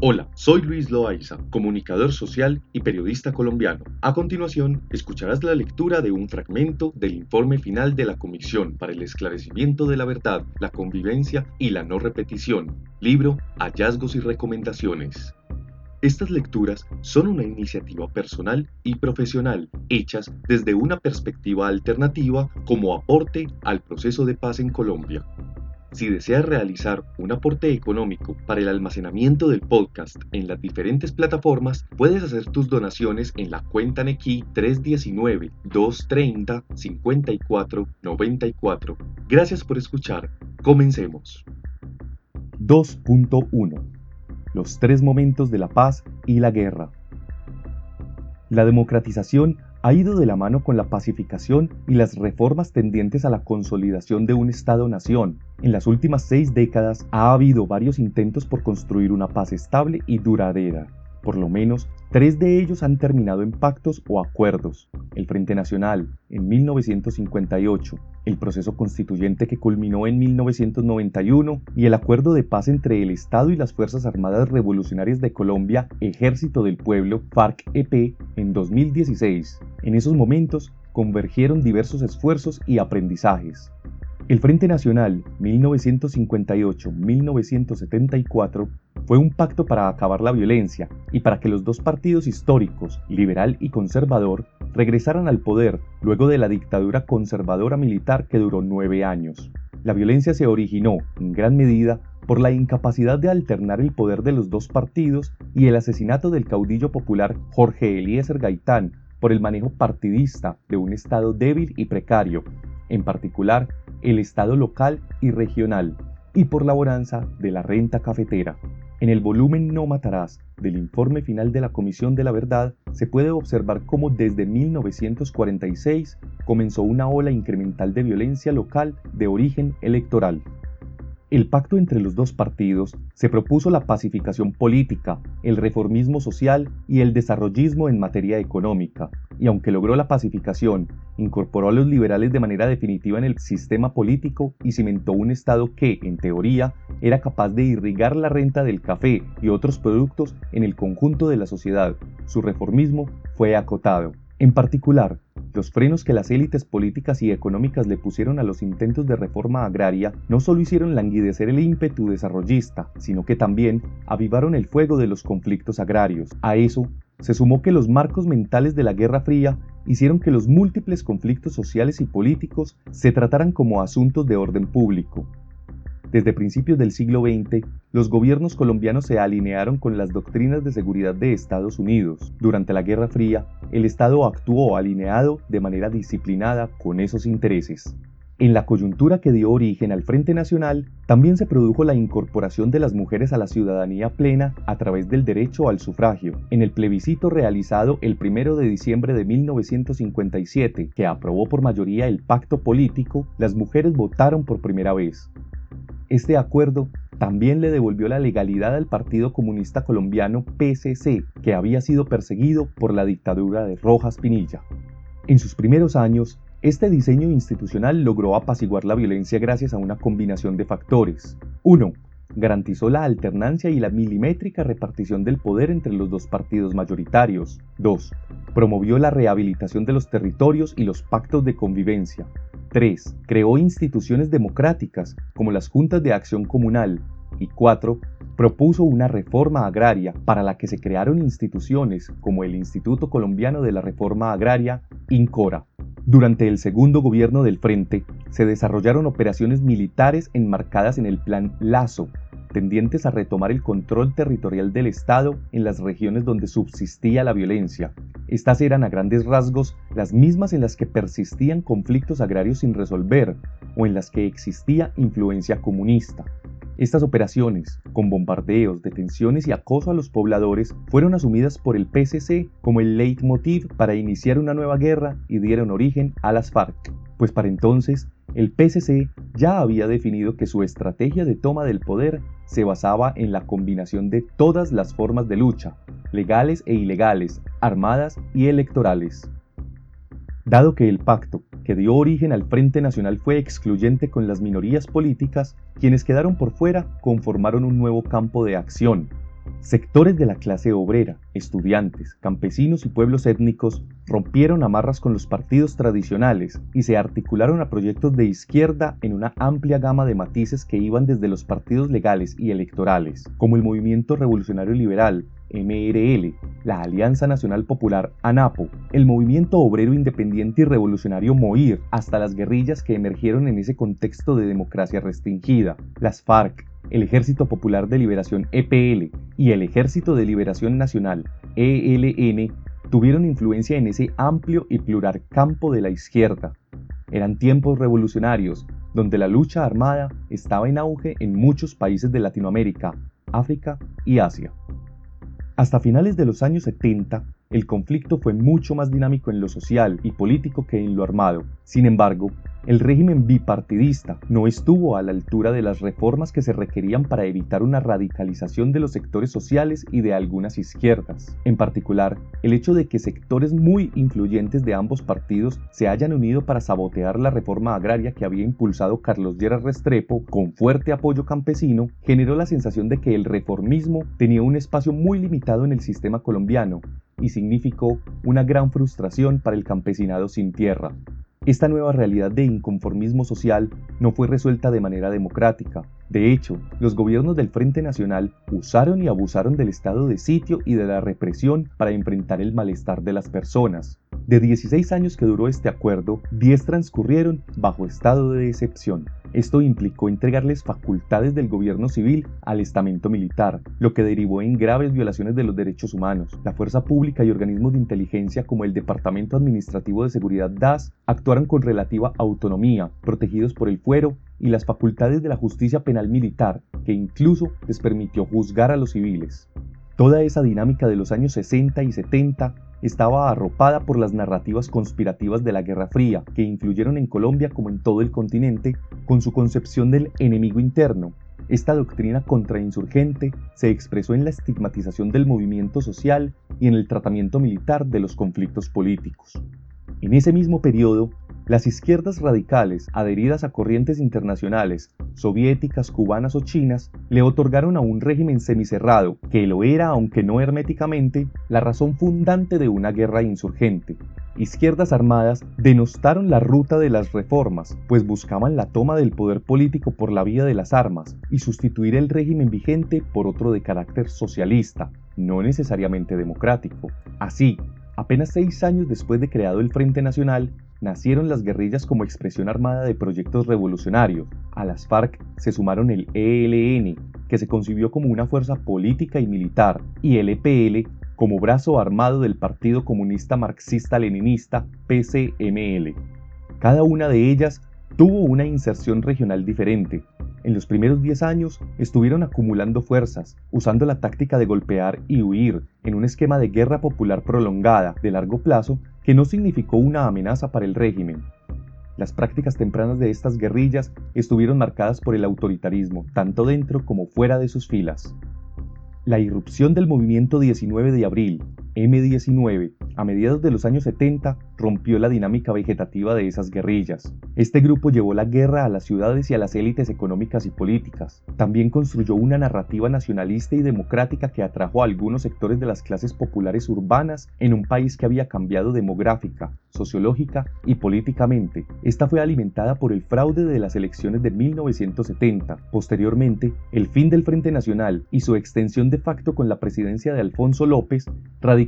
Hola, soy Luis Loaiza, comunicador social y periodista colombiano. A continuación, escucharás la lectura de un fragmento del informe final de la Comisión para el Esclarecimiento de la Verdad, la Convivencia y la No Repetición, libro Hallazgos y Recomendaciones. Estas lecturas son una iniciativa personal y profesional, hechas desde una perspectiva alternativa como aporte al proceso de paz en Colombia. Si deseas realizar un aporte económico para el almacenamiento del podcast en las diferentes plataformas, puedes hacer tus donaciones en la cuenta Nequi 319-230-5494. Gracias por escuchar. Comencemos. 2.1 Los tres momentos de la paz y la guerra. La democratización ha ido de la mano con la pacificación y las reformas tendientes a la consolidación de un Estado-nación. En las últimas seis décadas ha habido varios intentos por construir una paz estable y duradera. Por lo menos, tres de ellos han terminado en pactos o acuerdos. El Frente Nacional, en 1958, el proceso constituyente que culminó en 1991 y el acuerdo de paz entre el Estado y las Fuerzas Armadas Revolucionarias de Colombia, Ejército del Pueblo, FARC-EP, en 2016. En esos momentos convergieron diversos esfuerzos y aprendizajes. El Frente Nacional 1958-1974 fue un pacto para acabar la violencia y para que los dos partidos históricos, liberal y conservador, regresaran al poder luego de la dictadura conservadora militar que duró nueve años. La violencia se originó, en gran medida, por la incapacidad de alternar el poder de los dos partidos y el asesinato del caudillo popular Jorge Eliezer Gaitán por el manejo partidista de un Estado débil y precario, en particular el Estado local y regional, y por la bonanza de la renta cafetera. En el volumen No Matarás del informe final de la Comisión de la Verdad se puede observar cómo desde 1946 comenzó una ola incremental de violencia local de origen electoral. El pacto entre los dos partidos se propuso la pacificación política, el reformismo social y el desarrollismo en materia económica, y aunque logró la pacificación, incorporó a los liberales de manera definitiva en el sistema político y cimentó un Estado que, en teoría, era capaz de irrigar la renta del café y otros productos en el conjunto de la sociedad. Su reformismo fue acotado. En particular, los frenos que las élites políticas y económicas le pusieron a los intentos de reforma agraria no solo hicieron languidecer el ímpetu desarrollista, sino que también avivaron el fuego de los conflictos agrarios. A eso se sumó que los marcos mentales de la Guerra Fría hicieron que los múltiples conflictos sociales y políticos se trataran como asuntos de orden público, desde principios del siglo XX, los gobiernos colombianos se alinearon con las doctrinas de seguridad de Estados Unidos. Durante la Guerra Fría, el Estado actuó alineado de manera disciplinada con esos intereses. En la coyuntura que dio origen al Frente Nacional, también se produjo la incorporación de las mujeres a la ciudadanía plena a través del derecho al sufragio. En el plebiscito realizado el 1 de diciembre de 1957, que aprobó por mayoría el pacto político, las mujeres votaron por primera vez. Este acuerdo también le devolvió la legalidad al Partido Comunista Colombiano PCC, que había sido perseguido por la dictadura de Rojas Pinilla. En sus primeros años, este diseño institucional logró apaciguar la violencia gracias a una combinación de factores. 1. Garantizó la alternancia y la milimétrica repartición del poder entre los dos partidos mayoritarios. 2. Promovió la rehabilitación de los territorios y los pactos de convivencia. 3. Creó instituciones democráticas, como las juntas de acción comunal, y 4 propuso una reforma agraria para la que se crearon instituciones como el Instituto Colombiano de la Reforma Agraria, INCORA. Durante el segundo gobierno del Frente, se desarrollaron operaciones militares enmarcadas en el Plan Lazo, tendientes a retomar el control territorial del Estado en las regiones donde subsistía la violencia. Estas eran a grandes rasgos las mismas en las que persistían conflictos agrarios sin resolver o en las que existía influencia comunista. Estas operaciones, con bombardeos, detenciones y acoso a los pobladores, fueron asumidas por el PCC como el leitmotiv para iniciar una nueva guerra y dieron origen a las FARC, pues para entonces el PCC ya había definido que su estrategia de toma del poder se basaba en la combinación de todas las formas de lucha, legales e ilegales, armadas y electorales. Dado que el pacto que dio origen al Frente Nacional fue excluyente con las minorías políticas, quienes quedaron por fuera conformaron un nuevo campo de acción. Sectores de la clase obrera, estudiantes, campesinos y pueblos étnicos rompieron amarras con los partidos tradicionales y se articularon a proyectos de izquierda en una amplia gama de matices que iban desde los partidos legales y electorales, como el Movimiento Revolucionario Liberal, MRL, la Alianza Nacional Popular ANAPO, el Movimiento Obrero Independiente y Revolucionario MOIR, hasta las guerrillas que emergieron en ese contexto de democracia restringida, las FARC, el Ejército Popular de Liberación EPL y el Ejército de Liberación Nacional ELN tuvieron influencia en ese amplio y plural campo de la izquierda. Eran tiempos revolucionarios, donde la lucha armada estaba en auge en muchos países de Latinoamérica, África y Asia. Hasta finales de los años 70, el conflicto fue mucho más dinámico en lo social y político que en lo armado. Sin embargo, el régimen bipartidista no estuvo a la altura de las reformas que se requerían para evitar una radicalización de los sectores sociales y de algunas izquierdas. En particular, el hecho de que sectores muy influyentes de ambos partidos se hayan unido para sabotear la reforma agraria que había impulsado Carlos Lleras Restrepo con fuerte apoyo campesino generó la sensación de que el reformismo tenía un espacio muy limitado en el sistema colombiano y significó una gran frustración para el campesinado sin tierra. Esta nueva realidad de inconformismo social no fue resuelta de manera democrática. De hecho, los gobiernos del Frente Nacional usaron y abusaron del estado de sitio y de la represión para enfrentar el malestar de las personas. De 16 años que duró este acuerdo, 10 transcurrieron bajo estado de decepción. Esto implicó entregarles facultades del gobierno civil al estamento militar, lo que derivó en graves violaciones de los derechos humanos. La fuerza pública y organismos de inteligencia como el Departamento Administrativo de Seguridad DAS actuaron con relativa autonomía, protegidos por el fuero y las facultades de la justicia penal militar, que incluso les permitió juzgar a los civiles. Toda esa dinámica de los años 60 y 70 estaba arropada por las narrativas conspirativas de la Guerra Fría, que influyeron en Colombia como en todo el continente con su concepción del enemigo interno. Esta doctrina contrainsurgente se expresó en la estigmatización del movimiento social y en el tratamiento militar de los conflictos políticos. En ese mismo periodo, las izquierdas radicales, adheridas a corrientes internacionales, soviéticas, cubanas o chinas, le otorgaron a un régimen semicerrado, que lo era aunque no herméticamente, la razón fundante de una guerra insurgente. Izquierdas armadas denostaron la ruta de las reformas, pues buscaban la toma del poder político por la vía de las armas y sustituir el régimen vigente por otro de carácter socialista, no necesariamente democrático. Así, apenas seis años después de creado el Frente Nacional, nacieron las guerrillas como expresión armada de proyectos revolucionarios. A las FARC se sumaron el ELN, que se concibió como una fuerza política y militar, y el EPL como brazo armado del Partido Comunista Marxista-Leninista PCML. Cada una de ellas tuvo una inserción regional diferente. En los primeros 10 años estuvieron acumulando fuerzas, usando la táctica de golpear y huir en un esquema de guerra popular prolongada de largo plazo que no significó una amenaza para el régimen. Las prácticas tempranas de estas guerrillas estuvieron marcadas por el autoritarismo, tanto dentro como fuera de sus filas. La irrupción del movimiento 19 de abril, M19, a mediados de los años 70, rompió la dinámica vegetativa de esas guerrillas. Este grupo llevó la guerra a las ciudades y a las élites económicas y políticas. También construyó una narrativa nacionalista y democrática que atrajo a algunos sectores de las clases populares urbanas en un país que había cambiado demográfica, sociológica y políticamente. Esta fue alimentada por el fraude de las elecciones de 1970. Posteriormente, el fin del Frente Nacional y su extensión de facto con la presidencia de Alfonso López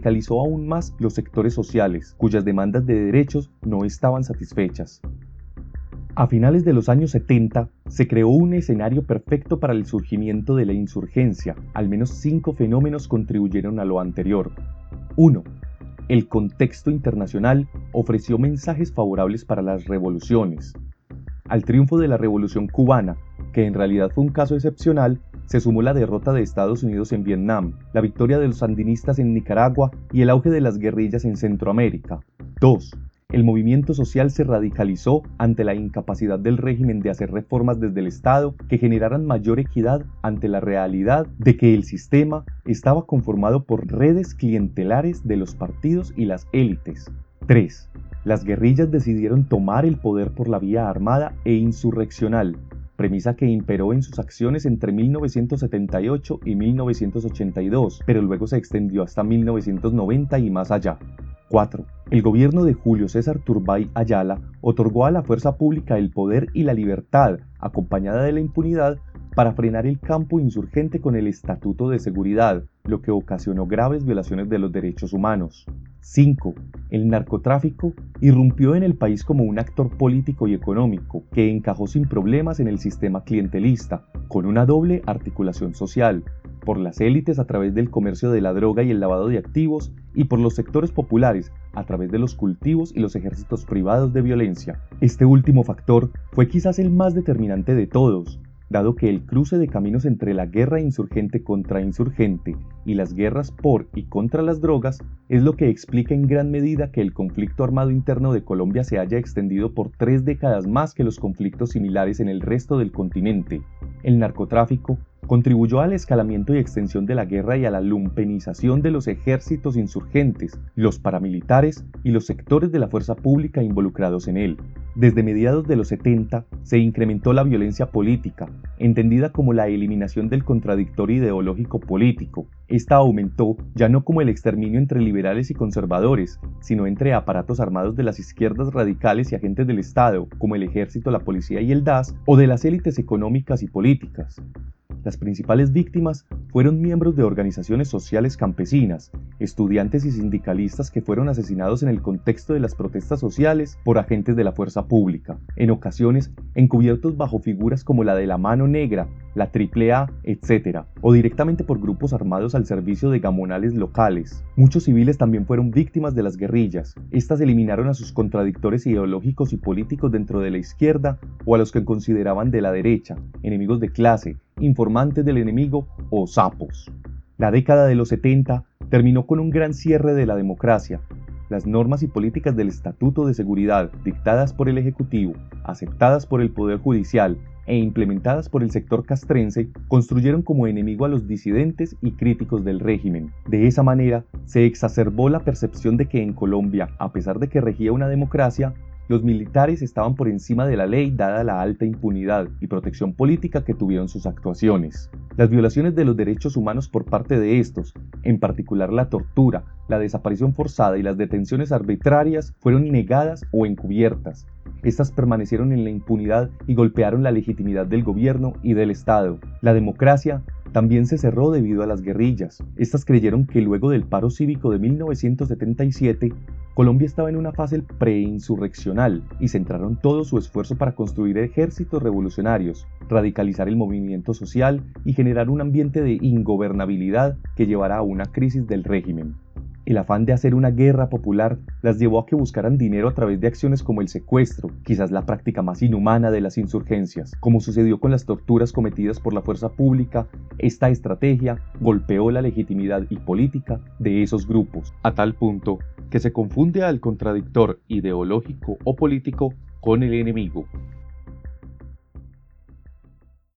radicalizó aún más los sectores sociales, cuyas demandas de derechos no estaban satisfechas. A finales de los años 70 se creó un escenario perfecto para el surgimiento de la insurgencia. Al menos cinco fenómenos contribuyeron a lo anterior. 1. El contexto internacional ofreció mensajes favorables para las revoluciones. Al triunfo de la Revolución cubana, que en realidad fue un caso excepcional, se sumó la derrota de Estados Unidos en Vietnam, la victoria de los sandinistas en Nicaragua y el auge de las guerrillas en Centroamérica. 2 el movimiento social se radicalizó ante la incapacidad del régimen de hacer reformas desde el Estado que generaran mayor equidad ante la realidad de que el sistema estaba conformado por redes clientelares de los partidos y las élites. 3. Las guerrillas decidieron tomar el poder por la vía armada e insurreccional, premisa que imperó en sus acciones entre 1978 y 1982, pero luego se extendió hasta 1990 y más allá. 4. El gobierno de Julio César Turbay Ayala otorgó a la fuerza pública el poder y la libertad, acompañada de la impunidad, para frenar el campo insurgente con el Estatuto de Seguridad, lo que ocasionó graves violaciones de los derechos humanos. 5. El narcotráfico irrumpió en el país como un actor político y económico que encajó sin problemas en el sistema clientelista, con una doble articulación social, por las élites a través del comercio de la droga y el lavado de activos, y por los sectores populares a través de los cultivos y los ejércitos privados de violencia. Este último factor fue quizás el más determinante de todos, dado que el cruce de caminos entre la guerra insurgente contra insurgente y las guerras por y contra las drogas es lo que explica en gran medida que el conflicto armado interno de Colombia se haya extendido por tres décadas más que los conflictos similares en el resto del continente. El narcotráfico contribuyó al escalamiento y extensión de la guerra y a la lumpenización de los ejércitos insurgentes, los paramilitares y los sectores de la fuerza pública involucrados en él. Desde mediados de los 70 se incrementó la violencia política, entendida como la eliminación del contradictorio ideológico político. Esta aumentó ya no como el exterminio entre liberales y conservadores, sino entre aparatos armados de las izquierdas radicales y agentes del Estado, como el ejército, la policía y el DAS, o de las élites económicas y políticas. Las principales víctimas fueron miembros de organizaciones sociales campesinas, estudiantes y sindicalistas que fueron asesinados en el contexto de las protestas sociales por agentes de la fuerza pública, en ocasiones encubiertos bajo figuras como la de la mano negra, la AAA, etc., o directamente por grupos armados al servicio de gamonales locales. Muchos civiles también fueron víctimas de las guerrillas. Estas eliminaron a sus contradictores ideológicos y políticos dentro de la izquierda o a los que consideraban de la derecha, enemigos de clase, informantes del enemigo o sapos. La década de los 70 terminó con un gran cierre de la democracia. Las normas y políticas del Estatuto de Seguridad dictadas por el Ejecutivo, aceptadas por el Poder Judicial e implementadas por el sector castrense construyeron como enemigo a los disidentes y críticos del régimen. De esa manera, se exacerbó la percepción de que en Colombia, a pesar de que regía una democracia, los militares estaban por encima de la ley dada la alta impunidad y protección política que tuvieron sus actuaciones. Las violaciones de los derechos humanos por parte de estos, en particular la tortura, la desaparición forzada y las detenciones arbitrarias, fueron negadas o encubiertas. Estas permanecieron en la impunidad y golpearon la legitimidad del gobierno y del Estado. La democracia también se cerró debido a las guerrillas. Estas creyeron que luego del paro cívico de 1977, Colombia estaba en una fase preinsurreccional y centraron todo su esfuerzo para construir ejércitos revolucionarios, radicalizar el movimiento social y generar un ambiente de ingobernabilidad que llevara a una crisis del régimen. El afán de hacer una guerra popular las llevó a que buscaran dinero a través de acciones como el secuestro, quizás la práctica más inhumana de las insurgencias. Como sucedió con las torturas cometidas por la fuerza pública, esta estrategia golpeó la legitimidad y política de esos grupos, a tal punto que se confunde al contradictor ideológico o político con el enemigo.